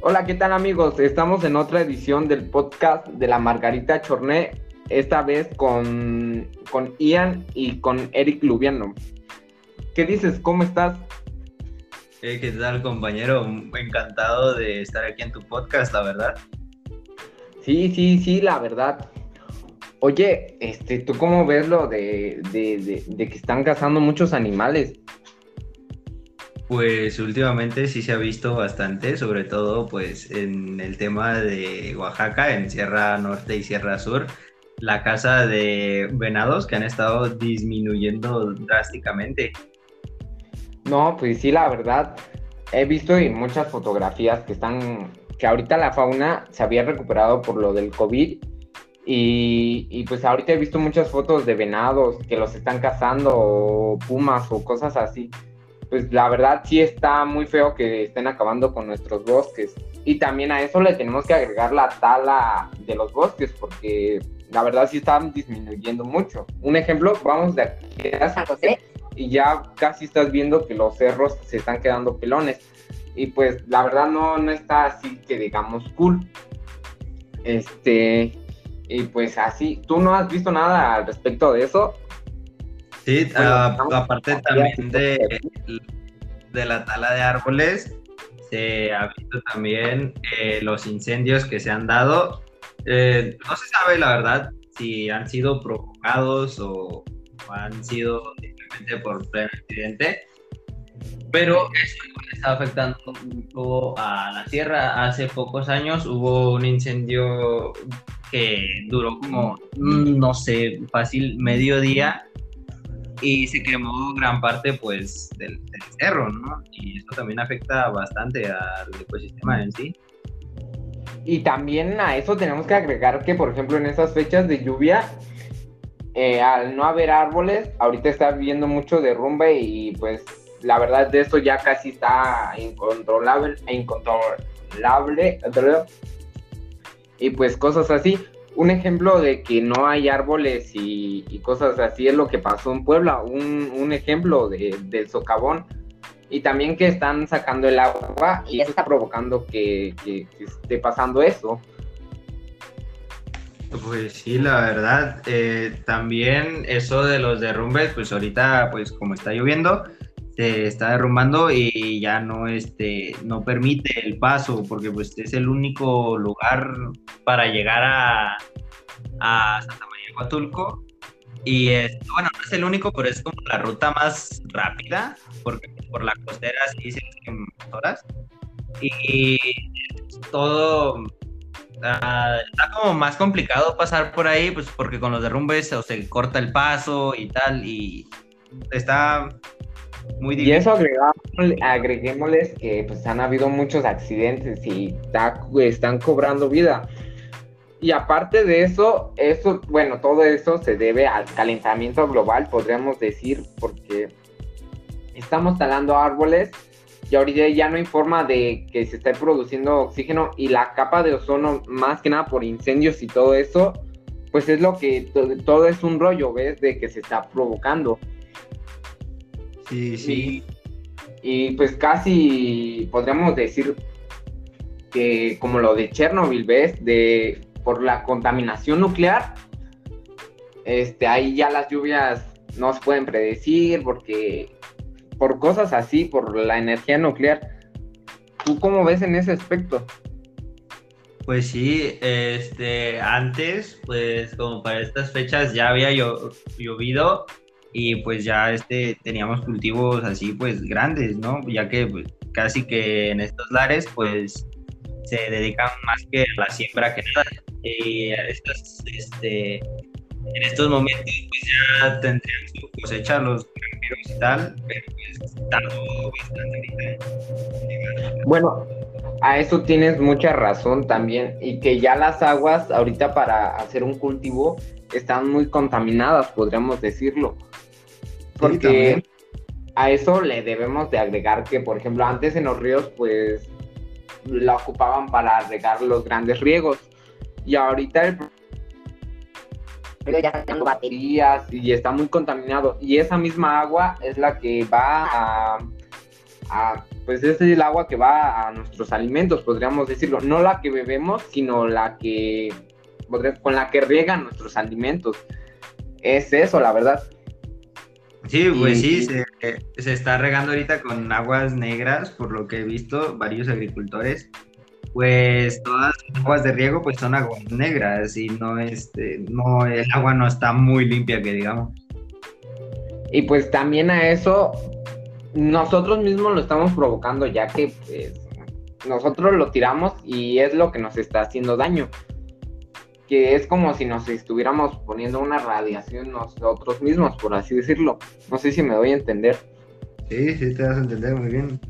Hola, ¿qué tal amigos? Estamos en otra edición del podcast de la Margarita Chorné, esta vez con, con Ian y con Eric Lubiano. ¿Qué dices? ¿Cómo estás? Eh, ¿Qué tal compañero? Encantado de estar aquí en tu podcast, la verdad. Sí, sí, sí, la verdad. Oye, este, ¿tú cómo ves lo de, de, de que están cazando muchos animales? Pues últimamente sí se ha visto bastante, sobre todo pues en el tema de Oaxaca, en Sierra Norte y Sierra Sur, la caza de venados que han estado disminuyendo drásticamente. No, pues sí, la verdad, he visto en muchas fotografías que están, que ahorita la fauna se había recuperado por lo del COVID y, y, pues ahorita he visto muchas fotos de venados que los están cazando o pumas o cosas así pues la verdad sí está muy feo que estén acabando con nuestros bosques. Y también a eso le tenemos que agregar la tala de los bosques, porque la verdad sí están disminuyendo mucho. Un ejemplo, vamos de aquí a San José y ya casi estás viendo que los cerros se están quedando pelones. Y pues la verdad no, no está así que digamos cool. Este, y pues así, ¿tú no has visto nada al respecto de eso? Sí, aparte también de, de la tala de árboles, se ha visto también eh, los incendios que se han dado. Eh, no se sabe la verdad si han sido provocados o, han sido simplemente por pleno accidente, pero eso está afectando mucho a la tierra. Hace pocos años hubo un incendio que duró como, no sé, fácil medio día y se quemó gran parte pues del, cerro, ¿no? Y esto también afecta bastante al ecosistema en sí. Y también a eso tenemos que agregar que, por ejemplo, en esas fechas de lluvia, eh, al no haber árboles, ahorita está viendo mucho derrumbe y pues la verdad de eso ya casi está incontrolable, incontrolable y pues cosas así un ejemplo de que no hay árboles y, cosas así es lo que pasó en Puebla, un, ejemplo de, del socavón. Y también que están sacando el agua y eso está provocando que, esté pasando eso. Pues sí, la verdad, eh, también eso de los derrumbes, pues ahorita, pues como está lloviendo, se está derrumbando y ya no, este, no permite el paso, porque pues es el único lugar para llegar a, a Santa María Huatulco. Y bueno, no es el único, pero es como la ruta más rápida, porque por la costera sí se horas. Y todo ah, está como más complicado pasar por ahí, pues porque con los derrumbes o se corta el paso y tal, y está muy difícil. Y eso agreguémosles que pues han habido muchos accidentes y están cobrando vida. Y aparte de eso, eso, bueno, todo eso se debe al calentamiento global, podríamos decir, porque estamos talando árboles y ahorita ya no hay forma de que se esté produciendo oxígeno y la capa de ozono, más que nada por incendios y todo eso, pues es lo que todo, es un rollo, ¿ves? De que se está provocando. Sí, sí. Y, y pues casi podríamos decir que como lo de Chernobyl, ¿ves? De por la contaminación nuclear, este, ahí ya las lluvias no se pueden predecir porque por cosas así, por la energía nuclear. ¿Tú cómo ves en ese aspecto? Pues sí, este, antes, pues como para estas fechas ya había llovido y pues ya este, teníamos cultivos así pues grandes, ¿no? Ya que pues, casi que en estos lares pues se dedican más que a la siembra que nada y este, en estos momentos pues ya tendrían su cosecha los granjeros y tal, pero pues tardó bastante Bueno, a eso tienes mucha razón también y que ya las aguas ahorita para hacer un cultivo están muy contaminadas, podríamos decirlo. Porque a eso le debemos de agregar que, por ejemplo, antes en los ríos pues la ocupaban para regar los grandes riegos. Y ahorita el pero ya están baterías y está muy contaminado. Y esa misma agua es la que va a, pues es el agua que va a nuestros alimentos, podríamos decirlo, no la que bebemos, sino la que con la que riegan nuestros alimentos. Es eso, la verdad. Sí, pues sí, se, se, está regando ahorita con aguas negras, por lo que he visto varios agricultores. Pues todas las aguas de riego pues son aguas negras y no este no el agua no está muy limpia que digamos. Y pues también a eso nosotros mismos lo estamos provocando ya que pues, nosotros lo tiramos y es lo que nos está haciendo daño. Que es como si nos estuviéramos poniendo una radiación nosotros mismos, por así decirlo. No sé si me doy a entender. Sí, sí, te vas a entender muy bien.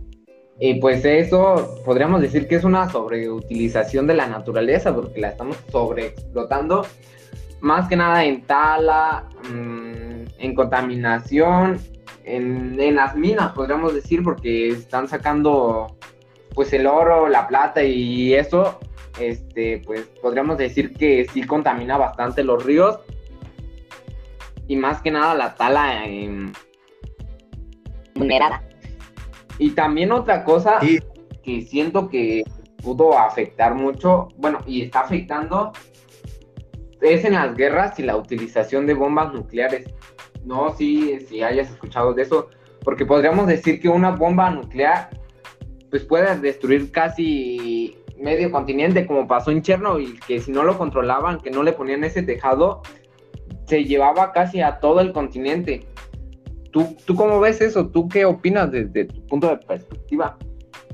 Y pues eso podríamos decir que es una sobreutilización de la naturaleza, porque la estamos sobreexplotando, más que nada en tala, mm, en contaminación en, las minas, podríamos decir, porque están sacando pues el oro, la plata y eso, este, pues podríamos decir que sí contamina bastante los ríos. Y más que nada la tala en... Y también otra cosa que siento que pudo afectar mucho, bueno, y está afectando, es en las guerras y la utilización de bombas nucleares. No, sí, si hayas escuchado de eso, porque podríamos decir que una bomba nuclear pues puede destruir casi medio continente, como pasó en Chernobyl, que si no lo controlaban, que no le ponían ese tejado, se llevaba casi a todo el continente. ¿Tú, ¿Tú cómo ves eso? ¿Tú qué opinas desde tu punto de perspectiva?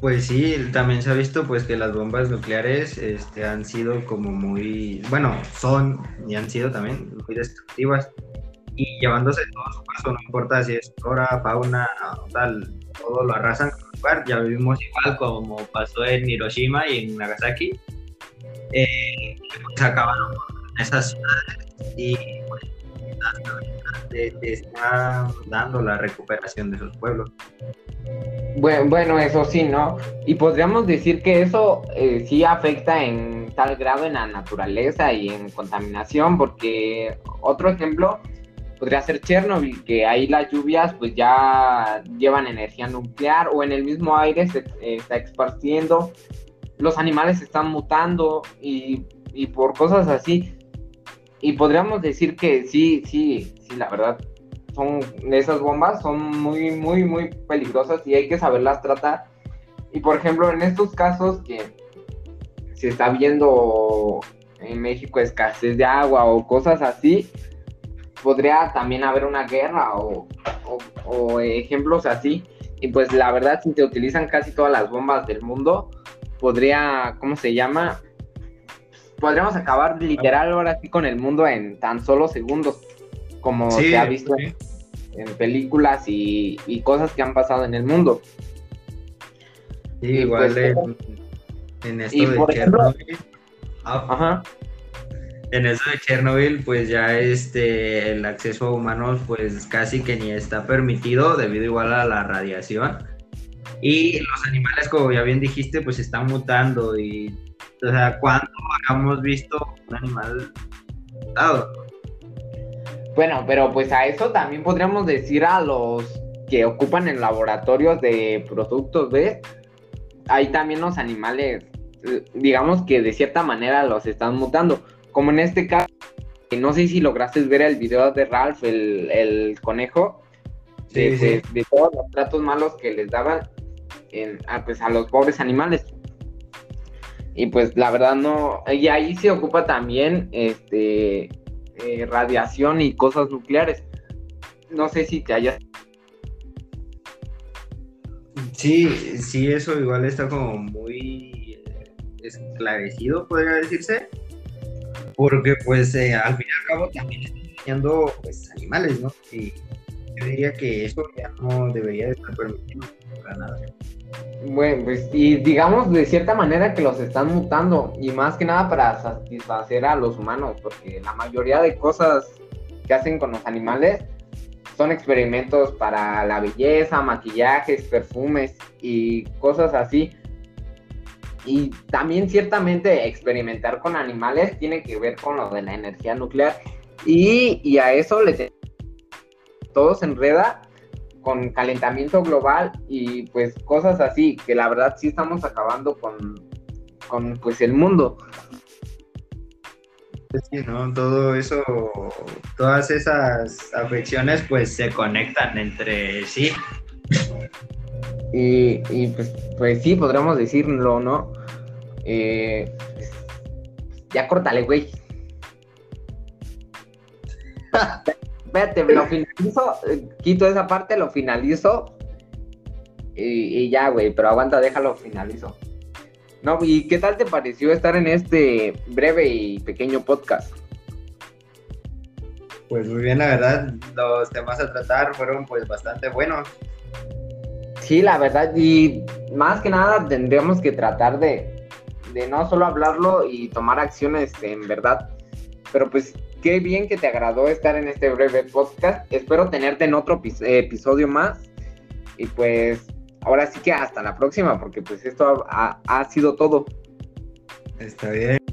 Pues sí, también se ha visto pues que las bombas nucleares este, han sido como muy, bueno, son y han sido también muy destructivas y llevándose todo su paso, no importa si es flora, fauna, tal, todo lo arrasan Ya vivimos igual como pasó en Hiroshima y en Nagasaki. Eh, se acabaron esas ciudades y pues, está dando la recuperación de esos pueblos. Bueno, bueno, eso sí, ¿no? Y podríamos decir que eso eh, sí afecta en tal grado en la naturaleza y en contaminación, porque otro ejemplo podría ser Chernobyl, que ahí las lluvias pues ya llevan energía nuclear o en el mismo aire se eh, está esparciendo, los animales están mutando y, y, por cosas así. Y podríamos decir que sí, sí, sí, la verdad, son esas bombas son muy, muy, muy peligrosas y hay que saberlas tratar. Y por ejemplo, en estos casos que se está viendo en México escasez de agua o cosas así, podría también haber una guerra o, ejemplos así. Y pues la verdad, si te utilizan casi todas las bombas del mundo, podría, ¿cómo se llama? Podríamos acabar literal ahora sí con el mundo en tan solo segundos, como se ha visto en películas y, cosas que han pasado en el mundo. Sí, igual pues, en, esto de Chernobyl. Ah, ajá en eso de Chernobyl, pues ya este, el acceso a humanos, pues casi que ni está permitido debido igual a la radiación. Y los animales, como ya bien dijiste, pues están mutando y, o sea, ¿cuándo hemos visto un animal mutado? Bueno, pero pues a eso también podríamos decir a los que ocupan en laboratorios de productos, ¿ves? Ahí también los animales, eh, digamos que de cierta manera los están mutando como en este caso, no sé si lograste ver el video de Ralph, el, conejo, de, todos los tratos malos que les daban a, pues, a los pobres animales. Y pues la verdad no, y ahí se ocupa también este eh, radiación y cosas nucleares. No sé si te hayas... Sí, sí, eso igual está como muy eh, esclarecido, podría decirse porque pues eh, al fin y al cabo también están enseñando pues animales, ¿no? Y yo diría que eso ya no debería estar permitido para nada. Bueno, pues y digamos de cierta manera que los están mutando y más que nada para satisfacer a los humanos, porque la mayoría de cosas que hacen con los animales son experimentos para la belleza, maquillajes, perfumes y cosas así y también ciertamente experimentar con animales tiene que ver con lo de la energía nuclear. Y, a eso le todo enreda con calentamiento global y pues cosas así, que la verdad sí estamos acabando con, con pues el mundo. Sí, ¿no? Todo eso, todas esas afecciones pues se conectan entre sí. Y, y pues, pues sí, podríamos decirlo, ¿no? Eh, ya córtale, güey. Espérate, lo finalizo, quito esa parte, lo finalizo y, ya, güey, pero aguanta, déjalo, finalizo. No, ¿y qué tal te pareció estar en este breve y pequeño podcast? Pues muy bien, la verdad, los temas a tratar fueron pues bastante buenos. Sí, la verdad, y más que nada tendríamos que tratar de, de no solo hablarlo y tomar acciones en verdad. Pero pues qué bien que te agradó estar en este breve podcast. Espero tenerte en otro episodio más. Y pues ahora sí que hasta la próxima, porque pues esto ha, ha sido todo. Está bien.